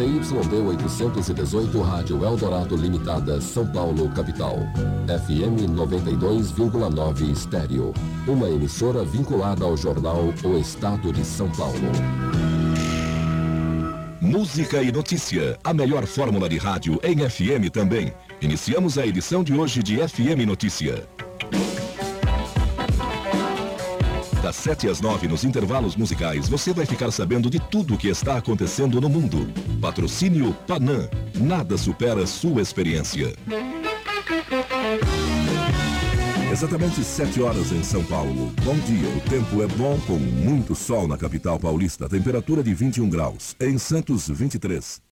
ZYD 818 Rádio Eldorado Limitada, São Paulo, capital. FM 92,9 Estéreo. Uma emissora vinculada ao jornal O Estado de São Paulo. Música e notícia. A melhor fórmula de rádio em FM também. Iniciamos a edição de hoje de FM Notícia. Das 7 às 9 nos intervalos musicais, você vai ficar sabendo de tudo o que está acontecendo no mundo. Patrocínio Panam. Nada supera sua experiência. Exatamente 7 horas em São Paulo. Bom dia, o tempo é bom com muito sol na capital paulista. Temperatura de 21 graus. Em Santos, 23.